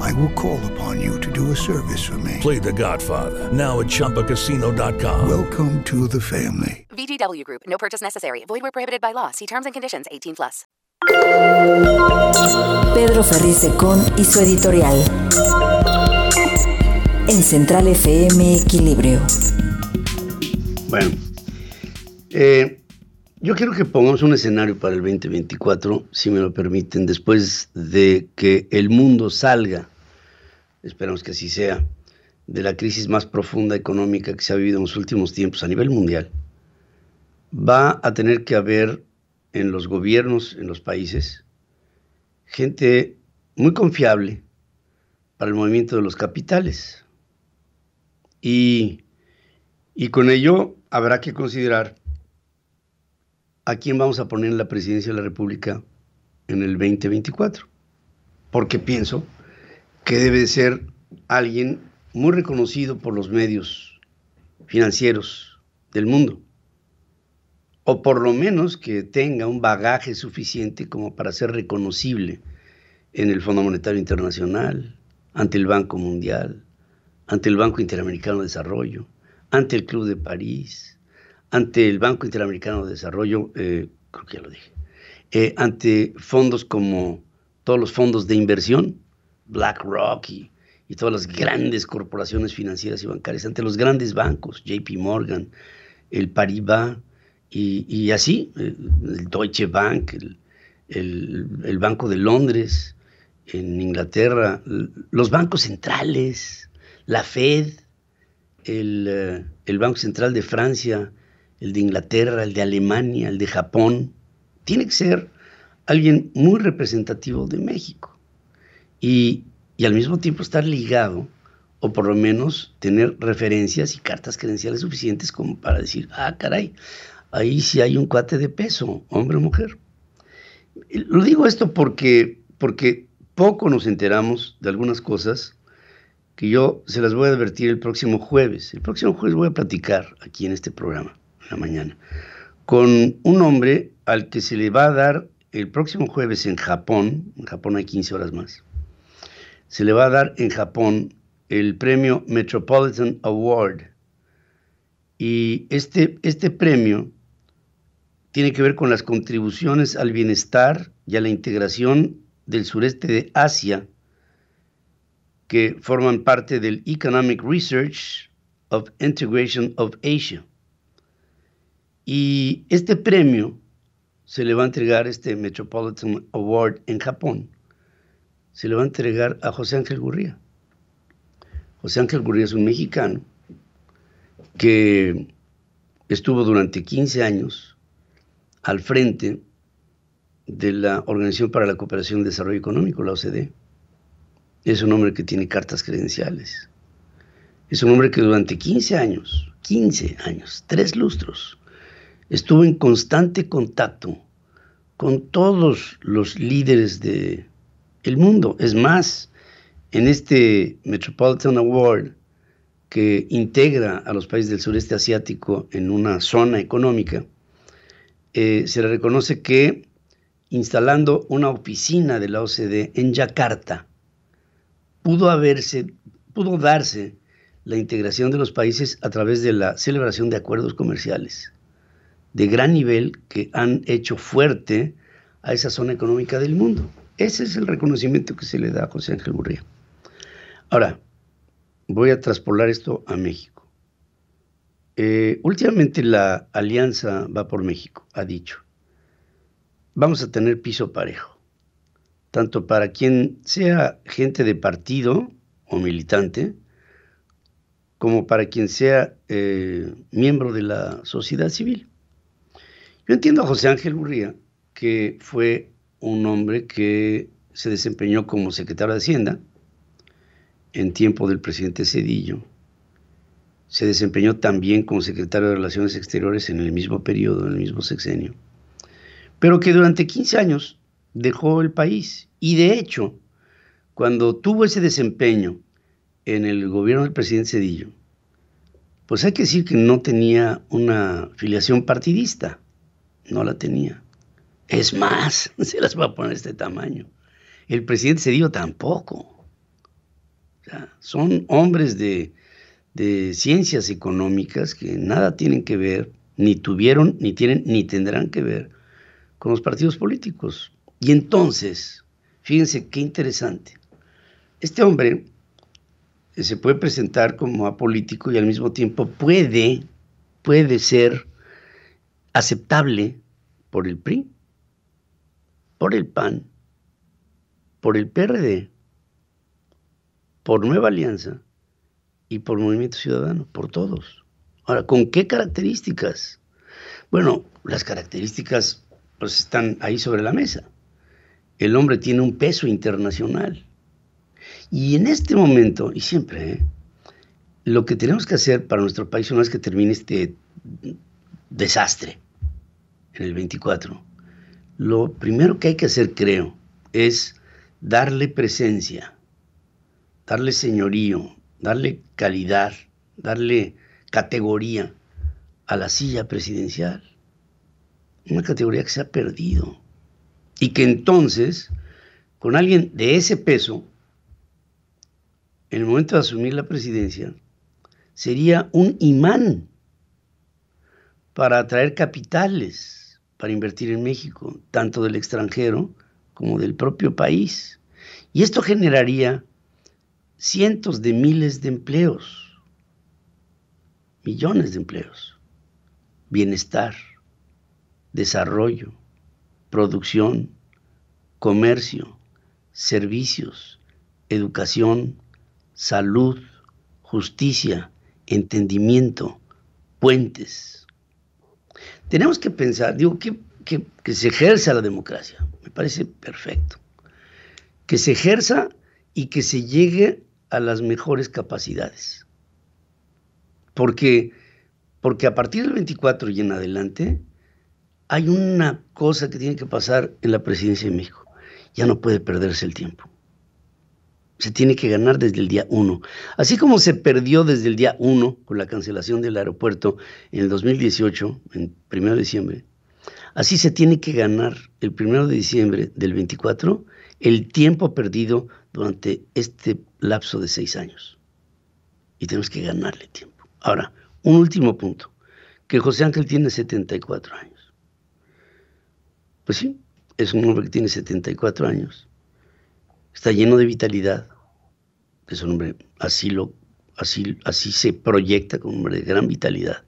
I will call upon you to do a service for me. Play The Godfather now at ChumbaCasino.com. Welcome to the family. VGW Group. No purchase necessary. Void where prohibited by law. See terms and conditions. 18 plus. Pedro Ferriz de Con y su editorial. En Central FM Equilibrio. Bueno, eh, yo quiero que pongamos un escenario para el 2024, si me lo permiten, después de que el mundo salga, esperamos que así sea, de la crisis más profunda económica que se ha vivido en los últimos tiempos a nivel mundial, va a tener que haber en los gobiernos, en los países, gente muy confiable para el movimiento de los capitales. Y, y con ello habrá que considerar a quién vamos a poner en la presidencia de la República en el 2024. Porque pienso que debe ser alguien muy reconocido por los medios financieros del mundo. O por lo menos que tenga un bagaje suficiente como para ser reconocible en el Fondo Monetario Internacional, ante el Banco Mundial, ante el Banco Interamericano de Desarrollo, ante el Club de París, ante el Banco Interamericano de Desarrollo, eh, creo que ya lo dije, eh, ante fondos como todos los fondos de inversión, BlackRock y, y todas las grandes corporaciones financieras y bancarias, ante los grandes bancos, JP Morgan, el Paribas y, y así, el, el Deutsche Bank, el, el, el Banco de Londres, en Inglaterra, los bancos centrales, la Fed, el, eh, el, Banco Central de Francia, el de Inglaterra, el de Alemania, el de Japón. Tiene que ser alguien muy representativo de México. Y, al mismo tiempo estar ligado, o por lo menos tener referencias y cartas credenciales suficientes como para decir, ah, caray, ahí sí hay un cuate de peso, hombre o mujer. Lo digo esto porque, porque poco nos enteramos de algunas cosas que yo se las voy a advertir el próximo jueves. El próximo jueves voy a platicar aquí en este programa, en la mañana, con un hombre al que se le va a dar el próximo jueves en Japón, en Japón hay 15 horas más, se le va a dar en Japón el premio Metropolitan Award. Y este, este premio tiene que ver con las contribuciones al bienestar y a la integración del sureste de Asia, que forman parte del Economic Research of Integration of Asia. Y este premio se le va a entregar, este Metropolitan Award en Japón, se le va a entregar a José Ángel Gurría. José Ángel Gurría es un mexicano que estuvo durante 15 años al frente de la Organización para la Cooperación y Desarrollo Económico, la OCDE. Es un hombre que tiene cartas credenciales. Es un hombre que durante 15 años, 15 años, tres lustros, estuvo en constante contacto con todos los líderes del el mundo. Es más, en este Metropolitan Award que integra a los países del sureste asiático en una zona económica, eh, se le reconoce que instalando una oficina de la OCDE en Yakarta, pudo haberse, pudo darse la integración de los países a través de la celebración de acuerdos comerciales de gran nivel que han hecho fuerte a esa zona económica del mundo. Ese es el reconocimiento que se le da a José Ángel Gurría. Ahora, voy a traspolar esto a México. Eh, últimamente la Alianza va por México, ha dicho. Vamos a tener piso parejo, tanto para quien sea gente de partido o militante, como para quien sea eh, miembro de la sociedad civil. Yo entiendo a José Ángel Urría, que fue un hombre que se desempeñó como secretario de Hacienda en tiempo del presidente Cedillo. Se desempeñó también como secretario de Relaciones Exteriores en el mismo periodo, en el mismo sexenio. Pero que durante 15 años dejó el país. Y de hecho, cuando tuvo ese desempeño en el gobierno del presidente Cedillo, pues hay que decir que no tenía una filiación partidista. No la tenía. Es más, se las va a poner este tamaño. El presidente Cedillo tampoco. son hombres de, de ciencias económicas que nada tienen que ver, ni tuvieron, ni tienen, ni tendrán que ver con los partidos políticos. Y entonces, fíjense qué interesante. Este hombre se puede presentar como apolítico y al mismo tiempo puede, puede ser aceptable por el PRI, por el PAN, por el PRD, por Nueva Alianza y por Movimiento Ciudadano, por todos. Ahora, ¿con qué características? Bueno, las características pues están ahí sobre la mesa. El hombre tiene un peso internacional. Y en este momento, y siempre, ¿eh? lo que tenemos que hacer para nuestro país una vez que termine este desastre en el 24, lo primero que hay que hacer, creo, es darle presencia, darle señorío, darle calidad, darle categoría a la silla presidencial. Una categoría que se ha perdido. Y que entonces, con alguien de ese peso, en el momento de asumir la presidencia, sería un imán para atraer capitales para invertir en México, tanto del extranjero como del propio país. Y esto generaría cientos de miles de empleos, millones de empleos, bienestar, desarrollo, producción, comercio, servicios, educación, salud, justicia, entendimiento, puentes, tenemos que pensar, digo, que, que, se ejerza la democracia, me parece perfecto. Que se ejerza y que se llegue a las mejores capacidades. Porque, porque a partir del 24 y en adelante hay una cosa que tiene que pasar en la presidencia de México. Ya no puede perderse el tiempo se tiene que ganar desde el día 1. Así como se perdió desde el día 1 con la cancelación del aeropuerto en el 2018, en 1 de diciembre, así se tiene que ganar el 1 de diciembre del 24 el tiempo perdido durante este lapso de seis años. Y tenemos que ganarle tiempo. Ahora, un último punto, que José Ángel tiene 74 años. Pues sí, es un hombre que tiene 74 años está lleno de vitalidad. Es un hombre, así, lo, así, así se proyecta como un hombre de gran vitalidad,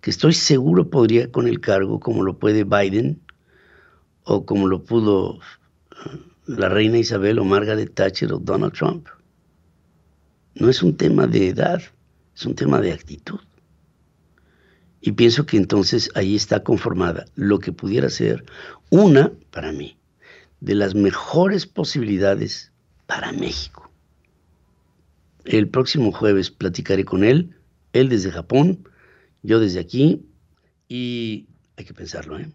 que estoy seguro podría con el cargo como lo puede Biden o como lo pudo eh, la reina Isabel o Margaret Thatcher o Donald Trump. No es un tema de edad, es un tema de actitud. Y pienso que entonces ahí está conformada lo que pudiera ser una, para mí, de las mejores posibilidades para México. El próximo jueves platicaré con él, él desde Japón, yo desde aquí, y hay que pensarlo, ¿eh?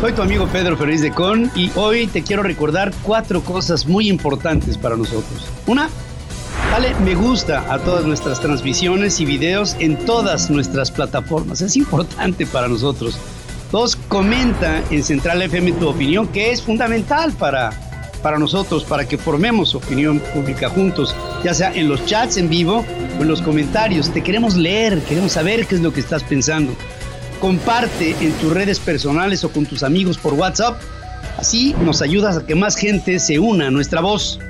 Soy tu amigo Pedro Ferriz de Con y hoy te quiero recordar cuatro cosas muy importantes para nosotros. Una, dale me gusta a todas nuestras transmisiones y videos en todas nuestras plataformas. Es importante para nosotros. Dos, comenta en Central FM tu opinión, que es fundamental para, para nosotros, para que formemos opinión pública juntos, ya sea en los chats en vivo o en los comentarios. Te queremos leer, queremos saber qué es lo que estás pensando. Comparte en tus redes personales o con tus amigos por WhatsApp. Así nos ayudas a que más gente se una a nuestra voz.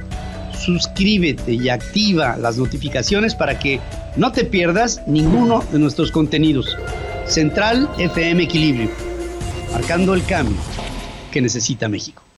suscríbete y activa las notificaciones para que no te pierdas ninguno de nuestros contenidos. Central FM Equilibrio, marcando el cambio que necesita México.